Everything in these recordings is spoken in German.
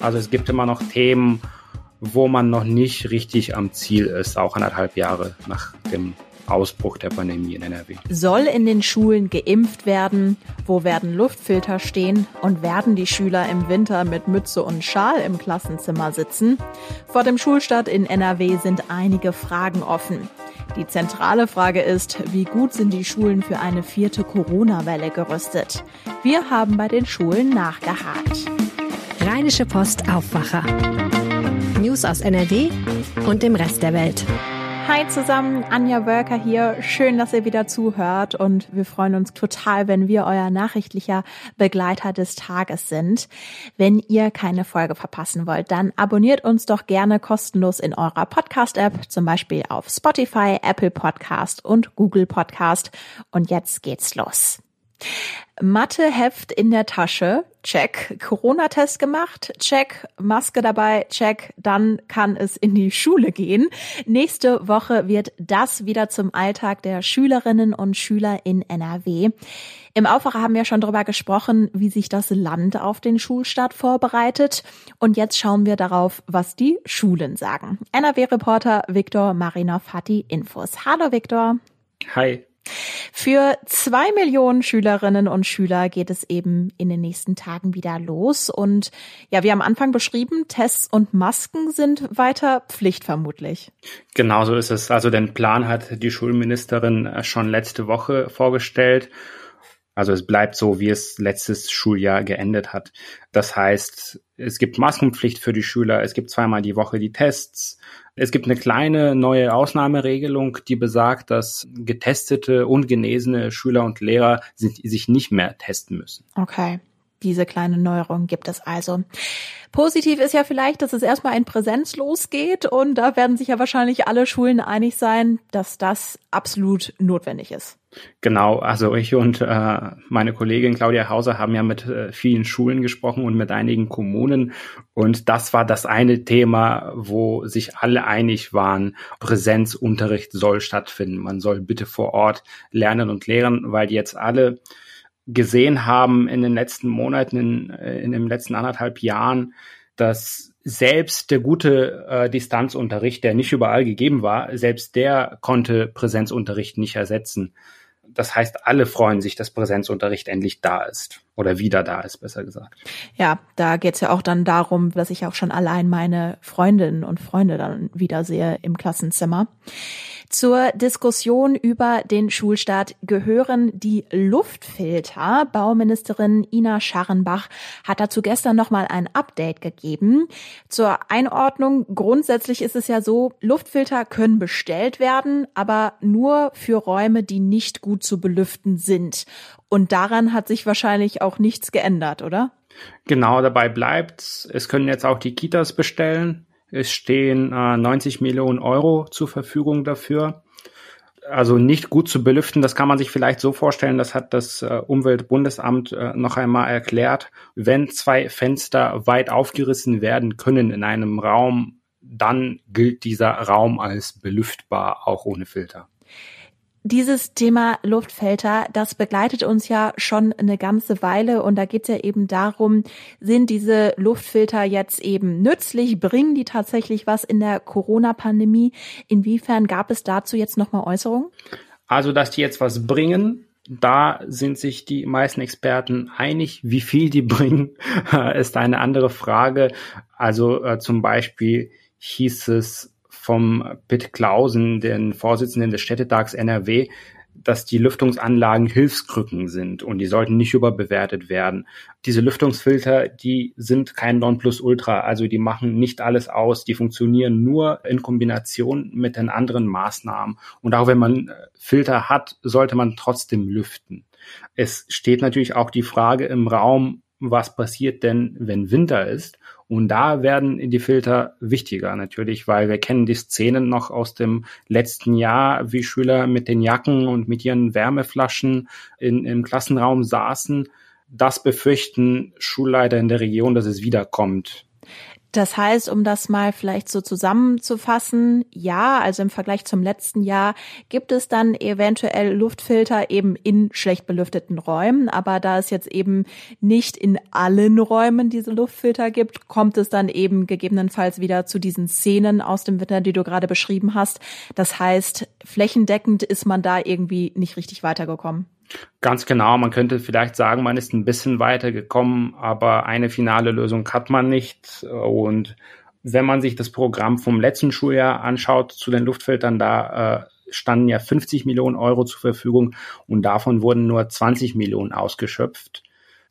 Also es gibt immer noch Themen, wo man noch nicht richtig am Ziel ist, auch anderthalb Jahre nach dem Ausbruch der Pandemie in NRW. Soll in den Schulen geimpft werden? Wo werden Luftfilter stehen? Und werden die Schüler im Winter mit Mütze und Schal im Klassenzimmer sitzen? Vor dem Schulstart in NRW sind einige Fragen offen. Die zentrale Frage ist, wie gut sind die Schulen für eine vierte Corona-Welle gerüstet? Wir haben bei den Schulen nachgehakt. Rheinische Post Aufwacher. News aus NRW und dem Rest der Welt. Hi zusammen, Anja Wölker hier. Schön, dass ihr wieder zuhört und wir freuen uns total, wenn wir euer nachrichtlicher Begleiter des Tages sind. Wenn ihr keine Folge verpassen wollt, dann abonniert uns doch gerne kostenlos in eurer Podcast-App, zum Beispiel auf Spotify, Apple Podcast und Google Podcast. Und jetzt geht's los. Matheheft in der Tasche, check. Corona-Test gemacht, check. Maske dabei, check. Dann kann es in die Schule gehen. Nächste Woche wird das wieder zum Alltag der Schülerinnen und Schüler in NRW. Im Aufwacher haben wir schon darüber gesprochen, wie sich das Land auf den Schulstart vorbereitet. Und jetzt schauen wir darauf, was die Schulen sagen. NRW-Reporter Viktor Marinov hat die Infos. Hallo Viktor. Hi. Für zwei Millionen Schülerinnen und Schüler geht es eben in den nächsten Tagen wieder los. Und ja, wie am Anfang beschrieben, Tests und Masken sind weiter Pflicht vermutlich. Genau so ist es. Also den Plan hat die Schulministerin schon letzte Woche vorgestellt. Also es bleibt so, wie es letztes Schuljahr geendet hat. Das heißt, es gibt Maskenpflicht für die Schüler, es gibt zweimal die Woche die Tests. Es gibt eine kleine neue Ausnahmeregelung, die besagt, dass getestete und genesene Schüler und Lehrer sich nicht mehr testen müssen. Okay. Diese kleine Neuerung gibt es also. Positiv ist ja vielleicht, dass es erstmal in Präsenz losgeht und da werden sich ja wahrscheinlich alle Schulen einig sein, dass das absolut notwendig ist. Genau, also ich und äh, meine Kollegin Claudia Hauser haben ja mit äh, vielen Schulen gesprochen und mit einigen Kommunen und das war das eine Thema, wo sich alle einig waren, Präsenzunterricht soll stattfinden. Man soll bitte vor Ort lernen und lehren, weil jetzt alle gesehen haben in den letzten Monaten, in, äh, in den letzten anderthalb Jahren, dass selbst der gute äh, Distanzunterricht, der nicht überall gegeben war, selbst der konnte Präsenzunterricht nicht ersetzen. Das heißt, alle freuen sich, dass Präsenzunterricht endlich da ist oder wieder da ist, besser gesagt. Ja, da geht's ja auch dann darum, dass ich auch schon allein meine Freundinnen und Freunde dann wiedersehe im Klassenzimmer. Zur Diskussion über den Schulstart gehören die Luftfilter. Bauministerin Ina Scharrenbach hat dazu gestern nochmal ein Update gegeben. Zur Einordnung, grundsätzlich ist es ja so, Luftfilter können bestellt werden, aber nur für Räume, die nicht gut zu belüften sind. Und daran hat sich wahrscheinlich auch nichts geändert, oder? Genau, dabei bleibt's. Es können jetzt auch die Kitas bestellen. Es stehen äh, 90 Millionen Euro zur Verfügung dafür. Also nicht gut zu belüften, das kann man sich vielleicht so vorstellen, das hat das äh, Umweltbundesamt äh, noch einmal erklärt. Wenn zwei Fenster weit aufgerissen werden können in einem Raum, dann gilt dieser Raum als belüftbar, auch ohne Filter. Dieses Thema Luftfilter, das begleitet uns ja schon eine ganze Weile und da geht es ja eben darum, sind diese Luftfilter jetzt eben nützlich, bringen die tatsächlich was in der Corona-Pandemie? Inwiefern gab es dazu jetzt nochmal Äußerungen? Also, dass die jetzt was bringen, da sind sich die meisten Experten einig. Wie viel die bringen, ist eine andere Frage. Also äh, zum Beispiel hieß es vom Pitt Klausen, den Vorsitzenden des Städtetags NRW, dass die Lüftungsanlagen Hilfskrücken sind und die sollten nicht überbewertet werden. Diese Lüftungsfilter, die sind kein Nonplusultra, also die machen nicht alles aus, die funktionieren nur in Kombination mit den anderen Maßnahmen. Und auch wenn man Filter hat, sollte man trotzdem lüften. Es steht natürlich auch die Frage im Raum, was passiert denn, wenn Winter ist? Und da werden die Filter wichtiger natürlich, weil wir kennen die Szenen noch aus dem letzten Jahr, wie Schüler mit den Jacken und mit ihren Wärmeflaschen in, im Klassenraum saßen. Das befürchten Schulleiter in der Region, dass es wiederkommt. Das heißt, um das mal vielleicht so zusammenzufassen, ja, also im Vergleich zum letzten Jahr gibt es dann eventuell Luftfilter eben in schlecht belüfteten Räumen, aber da es jetzt eben nicht in allen Räumen diese Luftfilter gibt, kommt es dann eben gegebenenfalls wieder zu diesen Szenen aus dem Winter, die du gerade beschrieben hast. Das heißt, flächendeckend ist man da irgendwie nicht richtig weitergekommen. Ganz genau, man könnte vielleicht sagen, man ist ein bisschen weitergekommen, aber eine finale Lösung hat man nicht. Und wenn man sich das Programm vom letzten Schuljahr anschaut zu den Luftfiltern, da äh, standen ja 50 Millionen Euro zur Verfügung und davon wurden nur 20 Millionen ausgeschöpft.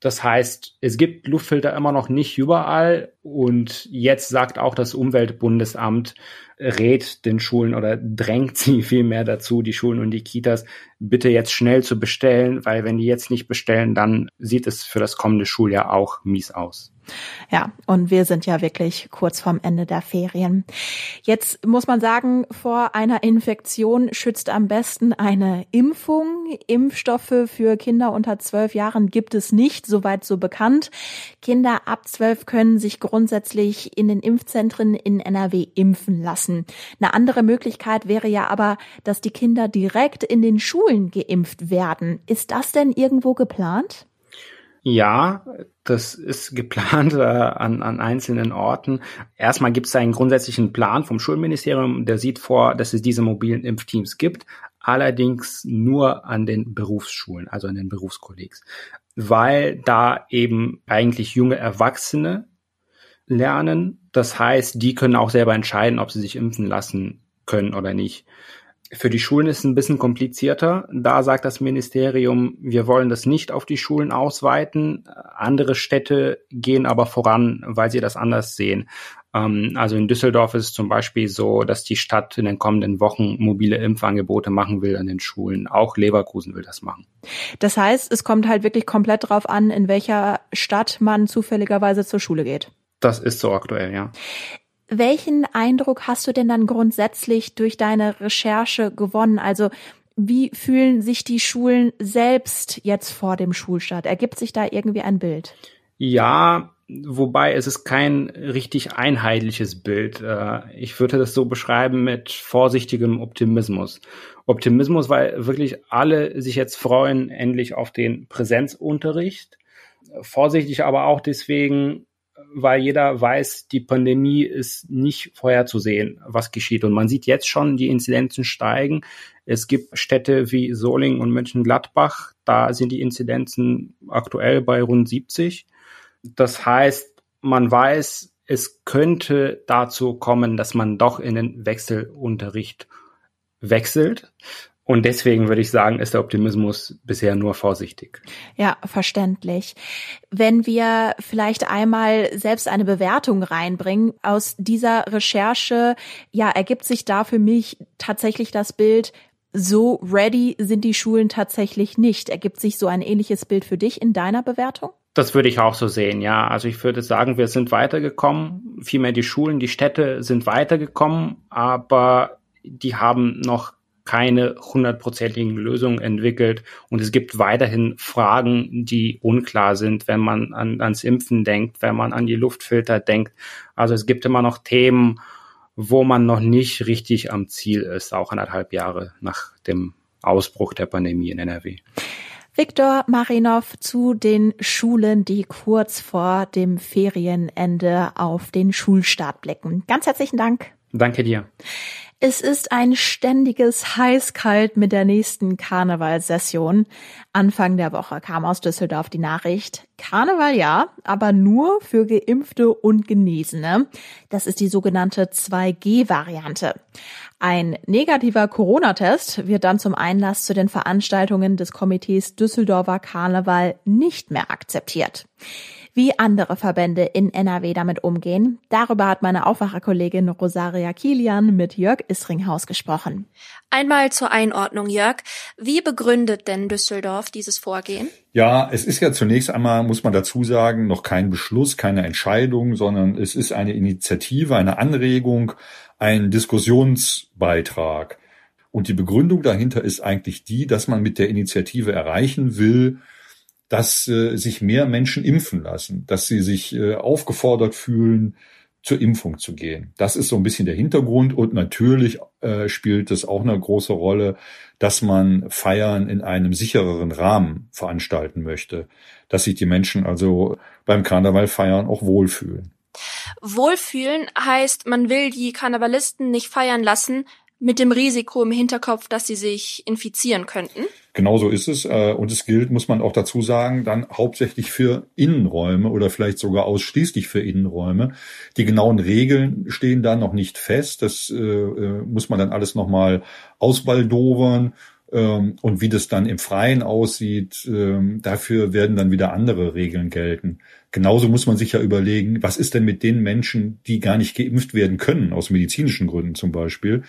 Das heißt, es gibt Luftfilter immer noch nicht überall und jetzt sagt auch das Umweltbundesamt, rät den Schulen oder drängt sie vielmehr dazu, die Schulen und die Kitas bitte jetzt schnell zu bestellen, weil wenn die jetzt nicht bestellen, dann sieht es für das kommende Schuljahr auch mies aus. Ja, und wir sind ja wirklich kurz vorm Ende der Ferien. Jetzt muss man sagen, vor einer Infektion schützt am besten eine Impfung. Impfstoffe für Kinder unter zwölf Jahren gibt es nicht, soweit so bekannt. Kinder ab zwölf können sich grundsätzlich in den Impfzentren in NRW impfen lassen. Eine andere Möglichkeit wäre ja aber, dass die Kinder direkt in den Schulen geimpft werden. Ist das denn irgendwo geplant? Ja, das ist geplant äh, an, an einzelnen Orten. Erstmal gibt es einen grundsätzlichen Plan vom Schulministerium, der sieht vor, dass es diese mobilen Impfteams gibt, allerdings nur an den Berufsschulen, also an den Berufskollegs, weil da eben eigentlich junge Erwachsene lernen. Das heißt, die können auch selber entscheiden, ob sie sich impfen lassen können oder nicht. Für die Schulen ist es ein bisschen komplizierter. Da sagt das Ministerium, wir wollen das nicht auf die Schulen ausweiten. Andere Städte gehen aber voran, weil sie das anders sehen. Ähm, also in Düsseldorf ist es zum Beispiel so, dass die Stadt in den kommenden Wochen mobile Impfangebote machen will an den Schulen. Auch Leverkusen will das machen. Das heißt, es kommt halt wirklich komplett drauf an, in welcher Stadt man zufälligerweise zur Schule geht. Das ist so aktuell, ja. Welchen Eindruck hast du denn dann grundsätzlich durch deine Recherche gewonnen? Also wie fühlen sich die Schulen selbst jetzt vor dem Schulstart? Ergibt sich da irgendwie ein Bild? Ja, wobei es ist kein richtig einheitliches Bild. Äh, ich würde das so beschreiben mit vorsichtigem Optimismus. Optimismus, weil wirklich alle sich jetzt freuen, endlich auf den Präsenzunterricht. Vorsichtig aber auch deswegen, weil jeder weiß, die Pandemie ist nicht vorherzusehen, was geschieht. Und man sieht jetzt schon, die Inzidenzen steigen. Es gibt Städte wie Solingen und Mönchengladbach, da sind die Inzidenzen aktuell bei rund 70. Das heißt, man weiß, es könnte dazu kommen, dass man doch in den Wechselunterricht wechselt. Und deswegen würde ich sagen, ist der Optimismus bisher nur vorsichtig. Ja, verständlich. Wenn wir vielleicht einmal selbst eine Bewertung reinbringen, aus dieser Recherche, ja, ergibt sich da für mich tatsächlich das Bild, so ready sind die Schulen tatsächlich nicht. Ergibt sich so ein ähnliches Bild für dich in deiner Bewertung? Das würde ich auch so sehen, ja. Also ich würde sagen, wir sind weitergekommen. Vielmehr die Schulen, die Städte sind weitergekommen, aber die haben noch keine hundertprozentigen Lösungen entwickelt. Und es gibt weiterhin Fragen, die unklar sind, wenn man an, ans Impfen denkt, wenn man an die Luftfilter denkt. Also es gibt immer noch Themen, wo man noch nicht richtig am Ziel ist, auch anderthalb Jahre nach dem Ausbruch der Pandemie in NRW. Viktor Marinov zu den Schulen, die kurz vor dem Ferienende auf den Schulstart blicken. Ganz herzlichen Dank. Danke dir. Es ist ein ständiges Heiß-Kalt mit der nächsten Karnevalsession. Anfang der Woche kam aus Düsseldorf die Nachricht, Karneval ja, aber nur für Geimpfte und Genesene. Das ist die sogenannte 2G-Variante. Ein negativer Corona-Test wird dann zum Einlass zu den Veranstaltungen des Komitees Düsseldorfer Karneval nicht mehr akzeptiert. Wie andere Verbände in NRW damit umgehen, darüber hat meine Aufwacherkollegin Rosaria Kilian mit Jörg Isringhaus gesprochen. Einmal zur Einordnung, Jörg. Wie begründet denn Düsseldorf dieses Vorgehen? Ja, es ist ja zunächst einmal, muss man dazu sagen, noch kein Beschluss, keine Entscheidung, sondern es ist eine Initiative, eine Anregung, ein Diskussionsbeitrag. Und die Begründung dahinter ist eigentlich die, dass man mit der Initiative erreichen will, dass äh, sich mehr Menschen impfen lassen, dass sie sich äh, aufgefordert fühlen, zur Impfung zu gehen. Das ist so ein bisschen der Hintergrund und natürlich äh, spielt es auch eine große Rolle, dass man Feiern in einem sichereren Rahmen veranstalten möchte, dass sich die Menschen also beim Karneval feiern auch wohlfühlen. Wohlfühlen heißt, man will die Karnevalisten nicht feiern lassen, mit dem Risiko im Hinterkopf, dass sie sich infizieren könnten? Genauso ist es. Äh, und es gilt, muss man auch dazu sagen, dann hauptsächlich für Innenräume oder vielleicht sogar ausschließlich für Innenräume. Die genauen Regeln stehen da noch nicht fest. Das äh, äh, muss man dann alles nochmal ausbaldowern. Ähm, und wie das dann im Freien aussieht, ähm, dafür werden dann wieder andere Regeln gelten. Genauso muss man sich ja überlegen, was ist denn mit den Menschen, die gar nicht geimpft werden können, aus medizinischen Gründen zum Beispiel.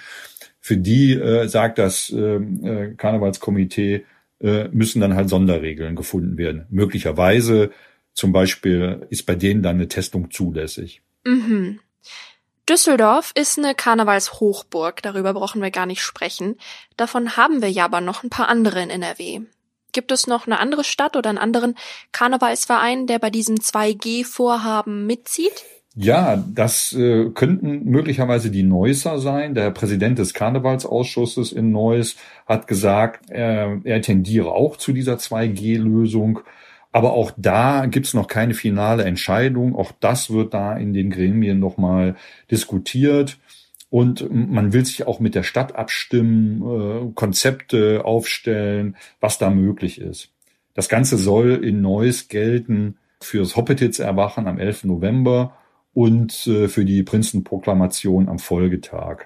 Für die äh, sagt das äh, äh, Karnevalskomitee, äh, müssen dann halt Sonderregeln gefunden werden. Möglicherweise zum Beispiel ist bei denen dann eine Testung zulässig. Mhm. Düsseldorf ist eine Karnevalshochburg, darüber brauchen wir gar nicht sprechen. Davon haben wir ja aber noch ein paar andere in NRW. Gibt es noch eine andere Stadt oder einen anderen Karnevalsverein, der bei diesem 2G-Vorhaben mitzieht? Ja, das äh, könnten möglicherweise die Neusser sein. Der Präsident des Karnevalsausschusses in Neuss hat gesagt, er, er tendiere auch zu dieser 2G-Lösung. Aber auch da gibt's noch keine finale Entscheidung. Auch das wird da in den Gremien nochmal diskutiert. Und man will sich auch mit der Stadt abstimmen, äh, Konzepte aufstellen, was da möglich ist. Das Ganze soll in Neuss gelten fürs Hoppetitz-Erwachen am 11. November und äh, für die Prinzenproklamation am Folgetag.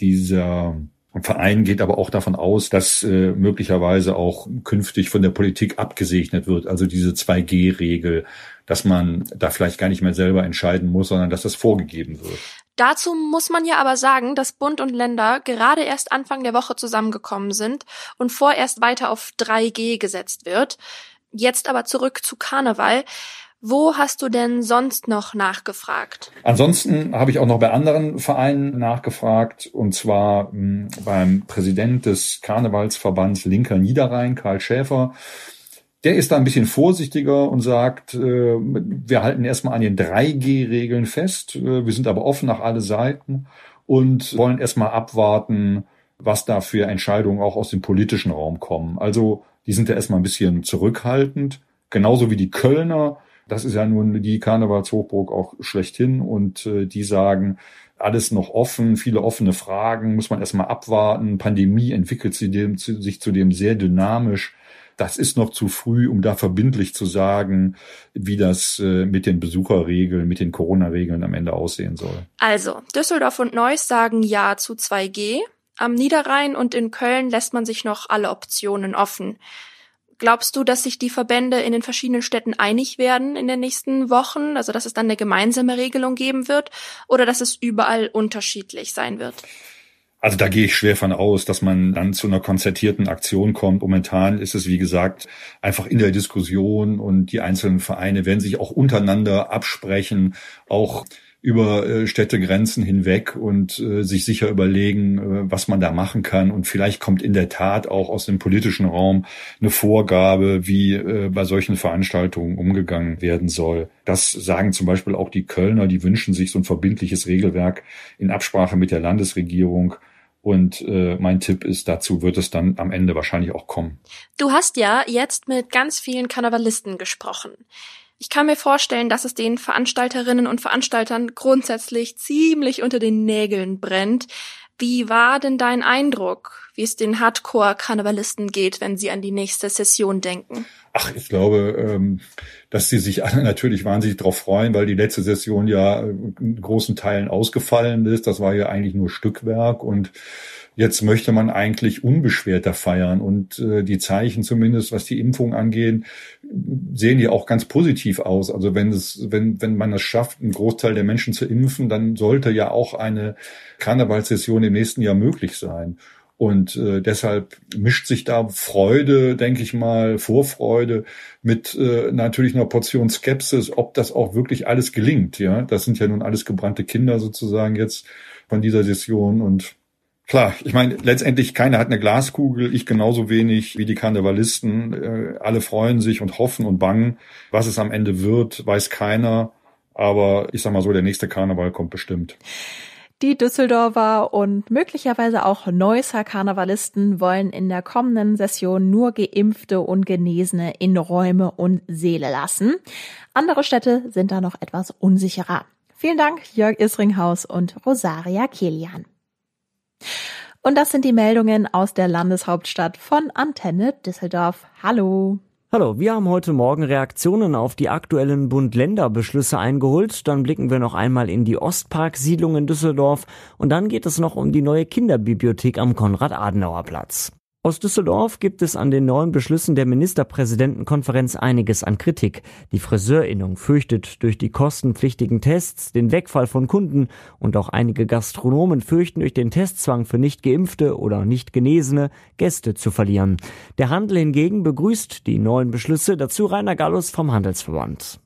Dieser Verein geht aber auch davon aus, dass äh, möglicherweise auch künftig von der Politik abgesegnet wird, also diese 2G-Regel, dass man da vielleicht gar nicht mehr selber entscheiden muss, sondern dass das vorgegeben wird. Dazu muss man ja aber sagen, dass Bund und Länder gerade erst Anfang der Woche zusammengekommen sind und vorerst weiter auf 3G gesetzt wird. Jetzt aber zurück zu Karneval. Wo hast du denn sonst noch nachgefragt? Ansonsten habe ich auch noch bei anderen Vereinen nachgefragt, und zwar hm, beim Präsident des Karnevalsverbands Linker Niederrhein, Karl Schäfer. Der ist da ein bisschen vorsichtiger und sagt, äh, wir halten erstmal an den 3G-Regeln fest, äh, wir sind aber offen nach alle Seiten und wollen erstmal abwarten, was da für Entscheidungen auch aus dem politischen Raum kommen. Also die sind da erstmal ein bisschen zurückhaltend, genauso wie die Kölner das ist ja nun die Karnevalshochburg auch schlechthin und äh, die sagen, alles noch offen, viele offene Fragen, muss man erstmal abwarten. Pandemie entwickelt sich, dem, sich zudem sehr dynamisch. Das ist noch zu früh, um da verbindlich zu sagen, wie das äh, mit den Besucherregeln, mit den Corona-Regeln am Ende aussehen soll. Also, Düsseldorf und Neuss sagen Ja zu 2G. Am Niederrhein und in Köln lässt man sich noch alle Optionen offen. Glaubst du, dass sich die Verbände in den verschiedenen Städten einig werden in den nächsten Wochen? Also, dass es dann eine gemeinsame Regelung geben wird? Oder dass es überall unterschiedlich sein wird? Also da gehe ich schwer von aus, dass man dann zu einer konzertierten Aktion kommt. Momentan ist es, wie gesagt, einfach in der Diskussion und die einzelnen Vereine werden sich auch untereinander absprechen, auch über äh, Städtegrenzen hinweg und äh, sich sicher überlegen, äh, was man da machen kann. Und vielleicht kommt in der Tat auch aus dem politischen Raum eine Vorgabe, wie äh, bei solchen Veranstaltungen umgegangen werden soll. Das sagen zum Beispiel auch die Kölner, die wünschen sich so ein verbindliches Regelwerk in Absprache mit der Landesregierung. Und äh, mein Tipp ist, dazu wird es dann am Ende wahrscheinlich auch kommen. Du hast ja jetzt mit ganz vielen Karnevalisten gesprochen. Ich kann mir vorstellen, dass es den Veranstalterinnen und Veranstaltern grundsätzlich ziemlich unter den Nägeln brennt. Wie war denn dein Eindruck, wie es den Hardcore-Karnevalisten geht, wenn sie an die nächste Session denken? Ach, ich glaube, ähm, dass sie sich alle natürlich wahnsinnig darauf freuen, weil die letzte Session ja in großen Teilen ausgefallen ist. Das war ja eigentlich nur Stückwerk und Jetzt möchte man eigentlich unbeschwerter feiern und äh, die Zeichen zumindest, was die Impfung angeht, sehen ja auch ganz positiv aus. Also wenn es, wenn, wenn man es schafft, einen Großteil der Menschen zu impfen, dann sollte ja auch eine Karnevalssession im nächsten Jahr möglich sein. Und äh, deshalb mischt sich da Freude, denke ich mal, Vorfreude mit äh, natürlich einer Portion Skepsis, ob das auch wirklich alles gelingt. Ja, das sind ja nun alles gebrannte Kinder sozusagen jetzt von dieser Session und Klar, ich meine, letztendlich keiner hat eine Glaskugel, ich genauso wenig wie die Karnevalisten. Äh, alle freuen sich und hoffen und bangen. Was es am Ende wird, weiß keiner. Aber ich sag mal so, der nächste Karneval kommt bestimmt. Die Düsseldorfer und möglicherweise auch Neusser Karnevalisten wollen in der kommenden Session nur Geimpfte und Genesene in Räume und Seele lassen. Andere Städte sind da noch etwas unsicherer. Vielen Dank, Jörg Isringhaus und Rosaria Kelian. Und das sind die Meldungen aus der Landeshauptstadt von Antenne Düsseldorf. Hallo. Hallo, wir haben heute Morgen Reaktionen auf die aktuellen Bund-Länder-Beschlüsse eingeholt. Dann blicken wir noch einmal in die Ostpark-Siedlung in Düsseldorf und dann geht es noch um die neue Kinderbibliothek am Konrad-Adenauer-Platz. Aus Düsseldorf gibt es an den neuen Beschlüssen der Ministerpräsidentenkonferenz einiges an Kritik. Die Friseurinnung fürchtet durch die kostenpflichtigen Tests den Wegfall von Kunden und auch einige Gastronomen fürchten durch den Testzwang für nicht geimpfte oder nicht genesene Gäste zu verlieren. Der Handel hingegen begrüßt die neuen Beschlüsse. Dazu Rainer Gallus vom Handelsverband.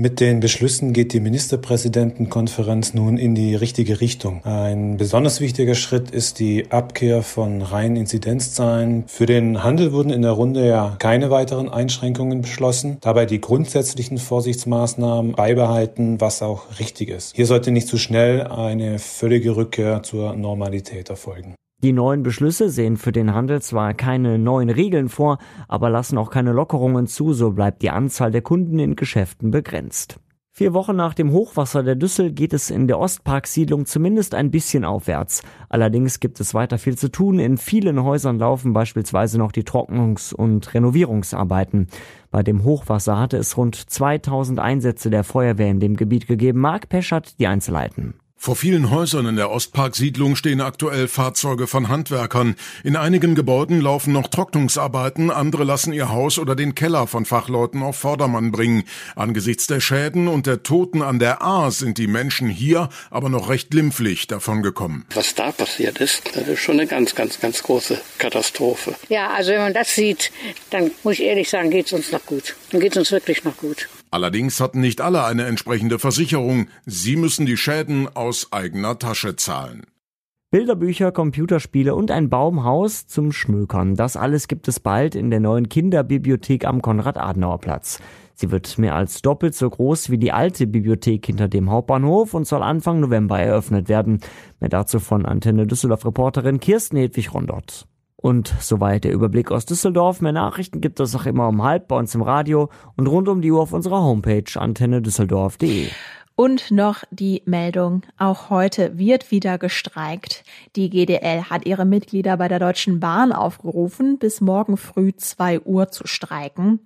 Mit den Beschlüssen geht die Ministerpräsidentenkonferenz nun in die richtige Richtung. Ein besonders wichtiger Schritt ist die Abkehr von reinen Inzidenzzahlen. Für den Handel wurden in der Runde ja keine weiteren Einschränkungen beschlossen, dabei die grundsätzlichen Vorsichtsmaßnahmen beibehalten, was auch richtig ist. Hier sollte nicht zu schnell eine völlige Rückkehr zur Normalität erfolgen. Die neuen Beschlüsse sehen für den Handel zwar keine neuen Regeln vor, aber lassen auch keine Lockerungen zu, so bleibt die Anzahl der Kunden in Geschäften begrenzt. Vier Wochen nach dem Hochwasser der Düssel geht es in der Ostparksiedlung zumindest ein bisschen aufwärts. Allerdings gibt es weiter viel zu tun. In vielen Häusern laufen beispielsweise noch die Trocknungs- und Renovierungsarbeiten. Bei dem Hochwasser hatte es rund 2000 Einsätze der Feuerwehr in dem Gebiet gegeben. Mark Peschert die Einzelheiten. Vor vielen Häusern in der Ostparksiedlung stehen aktuell Fahrzeuge von Handwerkern. In einigen Gebäuden laufen noch Trocknungsarbeiten, andere lassen ihr Haus oder den Keller von Fachleuten auf Vordermann bringen. Angesichts der Schäden und der Toten an der A sind die Menschen hier aber noch recht glimpflich davongekommen. Was da passiert ist, das ist schon eine ganz, ganz, ganz große Katastrophe. Ja, also wenn man das sieht, dann muss ich ehrlich sagen, geht's uns noch gut. Dann geht's uns wirklich noch gut. Allerdings hatten nicht alle eine entsprechende Versicherung. Sie müssen die Schäden aus eigener Tasche zahlen. Bilderbücher, Computerspiele und ein Baumhaus zum Schmökern. Das alles gibt es bald in der neuen Kinderbibliothek am Konrad-Adenauer-Platz. Sie wird mehr als doppelt so groß wie die alte Bibliothek hinter dem Hauptbahnhof und soll Anfang November eröffnet werden. Mehr dazu von Antenne Düsseldorf-Reporterin Kirsten Hedwig-Rondott. Und soweit der Überblick aus Düsseldorf. Mehr Nachrichten gibt es auch immer um halb bei uns im Radio und rund um die Uhr auf unserer Homepage antennedüsseldorf.de. Und noch die Meldung, auch heute wird wieder gestreikt. Die GDL hat ihre Mitglieder bei der Deutschen Bahn aufgerufen, bis morgen früh zwei Uhr zu streiken.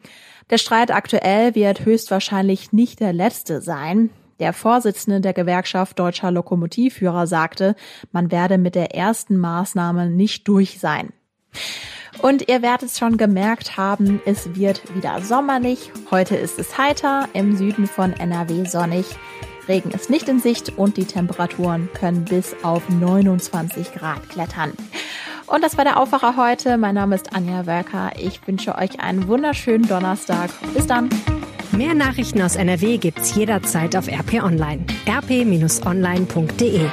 Der Streit aktuell wird höchstwahrscheinlich nicht der letzte sein. Der Vorsitzende der Gewerkschaft Deutscher Lokomotivführer sagte, man werde mit der ersten Maßnahme nicht durch sein. Und ihr werdet es schon gemerkt haben, es wird wieder sommerlich. Heute ist es heiter, im Süden von NRW sonnig. Regen ist nicht in Sicht und die Temperaturen können bis auf 29 Grad klettern. Und das war der Aufwacher heute. Mein Name ist Anja Wölker. Ich wünsche euch einen wunderschönen Donnerstag. Bis dann. Mehr Nachrichten aus NRW gibt's jederzeit auf RP Online. rp-online.de